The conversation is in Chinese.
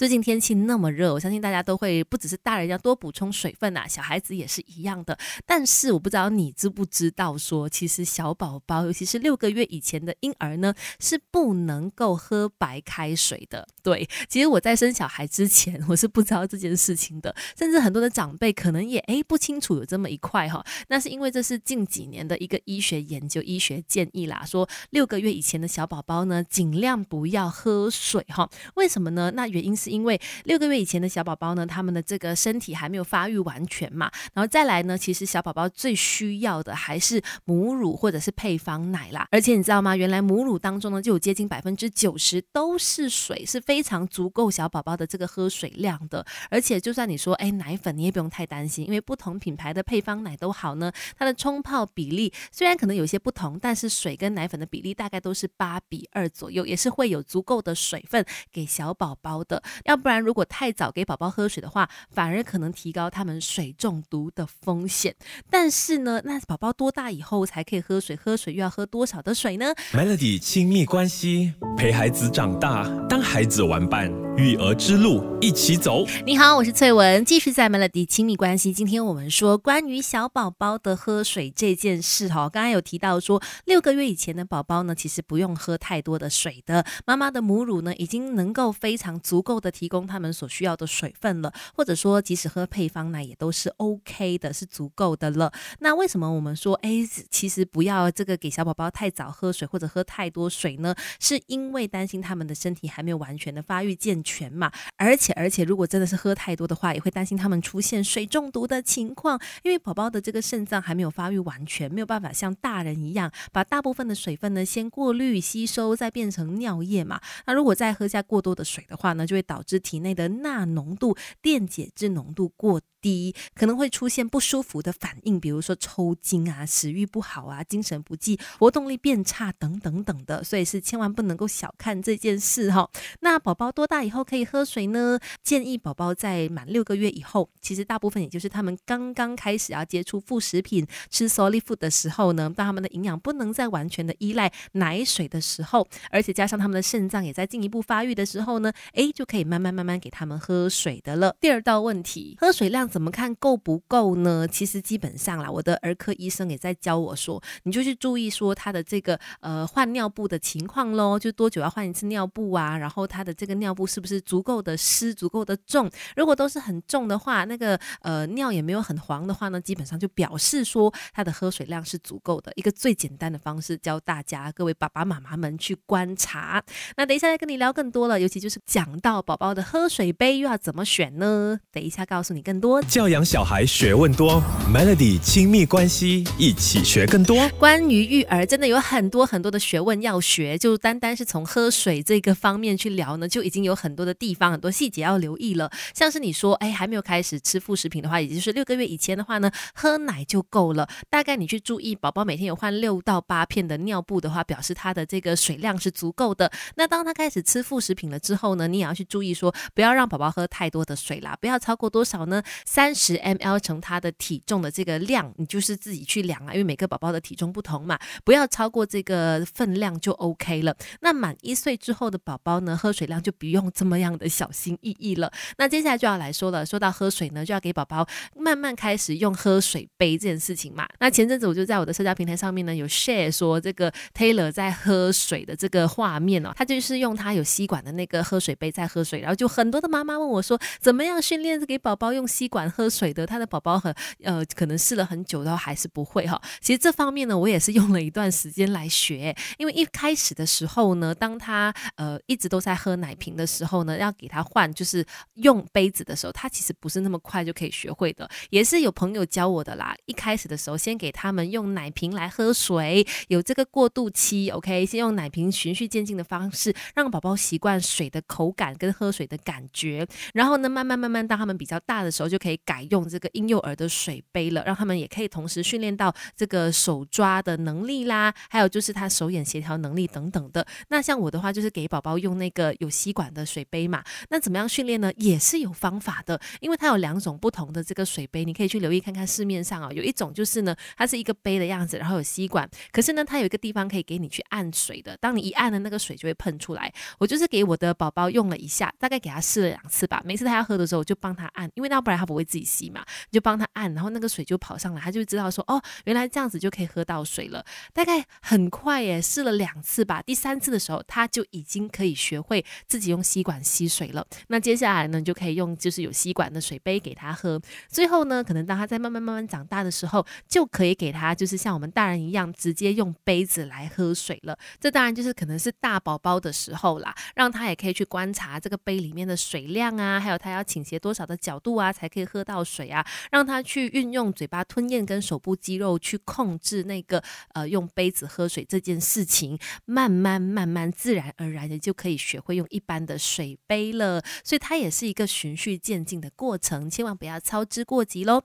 最近天气那么热，我相信大家都会不只是大人要多补充水分呐，小孩子也是一样的。但是我不知道你知不知道，说其实小宝宝，尤其是六个月以前的婴儿呢，是不能够喝白开水的。对，其实我在生小孩之前，我是不知道这件事情的，甚至很多的长辈可能也诶不清楚有这么一块哈。那是因为这是近几年的一个医学研究、医学建议啦，说六个月以前的小宝宝呢，尽量不要喝水哈。为什么呢？那原因是因为六个月以前的小宝宝呢，他们的这个身体还没有发育完全嘛。然后再来呢，其实小宝宝最需要的还是母乳或者是配方奶啦。而且你知道吗？原来母乳当中呢，就有接近百分之九十都是水，是非常足够小宝宝的这个喝水量的。而且就算你说哎奶粉，你也不用太担心，因为不同品牌的配方奶都好呢，它的冲泡比例虽然可能有些不同，但是水跟奶粉的比例大概都是八比二左右，也是会有足够的水分给小宝宝的。要不然如果太早给宝宝喝水的话，反而可能提高他们水中毒的风险。但是呢，那宝宝多大以后才可以喝水？喝水又要喝多少的水呢？Melody 亲密关系，陪孩子长大，当孩子玩伴，育儿之路一起走。你好，我是翠文，继续在 Melody 亲密关系。今天我们说关于小宝宝的喝水这件事哈，刚刚有提到说六个月以前的宝宝呢，其实不用喝太多的水的，妈妈的母乳呢已经能够非常足够的提供他们所需要的水分了，或者说即使喝配方奶也都是 OK 的，是足够的了。那为什么我们说哎，其实不要这个给小宝宝太早喝水或者喝太多水呢？是因为担心他们的身体还没有完全的发育健全全嘛？而且而且如果真的是喝太多的话，也会担心他们出现水中毒的情况，因为宝宝的这个肾脏还没有发育完全，没有办法像大人一样把大部分的水分呢先过滤吸收，再变成尿液嘛。那如果再喝下过多的水的话呢，就会导致体内的钠浓度、电解质浓度过低，可能会出现不舒服的反应，比如说抽筋啊、食欲不好啊、精神不济、活动力变差等等等的。所以是千万不能够小看这件事哈。那宝宝多大以后可以喝水呢？建议宝宝在满六个月以后，其实大部分也就是他们刚刚开始要接触副食品、吃 solid food 的时候呢，当他们的营养不能再完全的依赖奶水的时候，而且加上他们的肾脏也在进一步发育的时候呢，诶，就可以慢慢慢慢给他们喝水的了。第二道问题，喝水量怎么看够不够呢？其实基本上啦，我的儿科医生也在教我说，你就去注意说他的这个呃换尿布的情况喽，就多久要换一次尿布啊，然后他的这个尿布是不是足够的湿、足够的重？如果都是很重的话，那个呃尿也没有很黄的话呢，基本上就表示说他的喝水量是足够的。一个最简单的方式教大家，各位爸爸妈妈们去观察。那等一下再跟你聊更多了，尤其就是讲到宝宝的喝水杯又要怎么选呢？等一下告诉你更多。教养小孩学问多，Melody 亲密关系一起学更多。关于育儿，真的有很多很多的学问要学，就单单是从喝水这个方面去聊呢，就已经有很很多的地方、很多细节要留意了。像是你说，哎，还没有开始吃副食品的话，也就是六个月以前的话呢，喝奶就够了。大概你去注意，宝宝每天有换六到八片的尿布的话，表示他的这个水量是足够的。那当他开始吃副食品了之后呢，你也要去注意说，不要让宝宝喝太多的水啦，不要超过多少呢？三十 mL 乘他的体重的这个量，你就是自己去量啊，因为每个宝宝的体重不同嘛，不要超过这个分量就 OK 了。那满一岁之后的宝宝呢，喝水量就不用这么样的小心翼翼了。那接下来就要来说了，说到喝水呢，就要给宝宝慢慢开始用喝水杯这件事情嘛。那前阵子我就在我的社交平台上面呢，有 share 说这个 Taylor 在喝水的这个画面哦，他就是用他有吸管的那个喝水杯在喝水，然后就很多的妈妈问我说，怎么样训练给宝宝用吸管喝水的？他的宝宝很呃，可能试了很久，然后还是不会哈。其实这方面呢，我也是用了一段时间来学，因为一开始的时候呢，当他呃一直都在喝奶瓶的时候后呢，要给他换就是用杯子的时候，他其实不是那么快就可以学会的，也是有朋友教我的啦。一开始的时候，先给他们用奶瓶来喝水，有这个过渡期，OK，先用奶瓶循序渐进的方式，让宝宝习惯水的口感跟喝水的感觉，然后呢，慢慢慢慢当他们比较大的时候，就可以改用这个婴幼儿的水杯了，让他们也可以同时训练到这个手抓的能力啦，还有就是他手眼协调能力等等的。那像我的话，就是给宝宝用那个有吸管的水。水杯嘛。那怎么样训练呢？也是有方法的，因为它有两种不同的这个水杯，你可以去留意看看市面上啊，有一种就是呢，它是一个杯的样子，然后有吸管，可是呢，它有一个地方可以给你去按水的，当你一按的那个水就会喷出来。我就是给我的宝宝用了一下，大概给他试了两次吧，每次他要喝的时候，我就帮他按，因为那不然他不会自己吸嘛，你就帮他按，然后那个水就跑上来，他就知道说哦，原来这样子就可以喝到水了。大概很快耶，试了两次吧，第三次的时候他就已经可以学会自己用吸管管吸水了。那接下来呢，就可以用就是有吸管的水杯给他喝。最后呢，可能当他在慢慢慢慢长大的时候，就可以给他就是像我们大人一样，直接用杯子来喝水了。这当然就是可能是大宝宝的时候啦，让他也可以去观察这个杯里面的水量啊，还有他要倾斜多少的角度啊，才可以喝到水啊，让他去运用嘴巴吞咽跟手部肌肉去控制那个呃用杯子喝水这件事情，慢慢慢慢自然而然的就可以学会用一般的水水杯了。所以它也是一个循序渐进的过程，千万不要操之过急喽。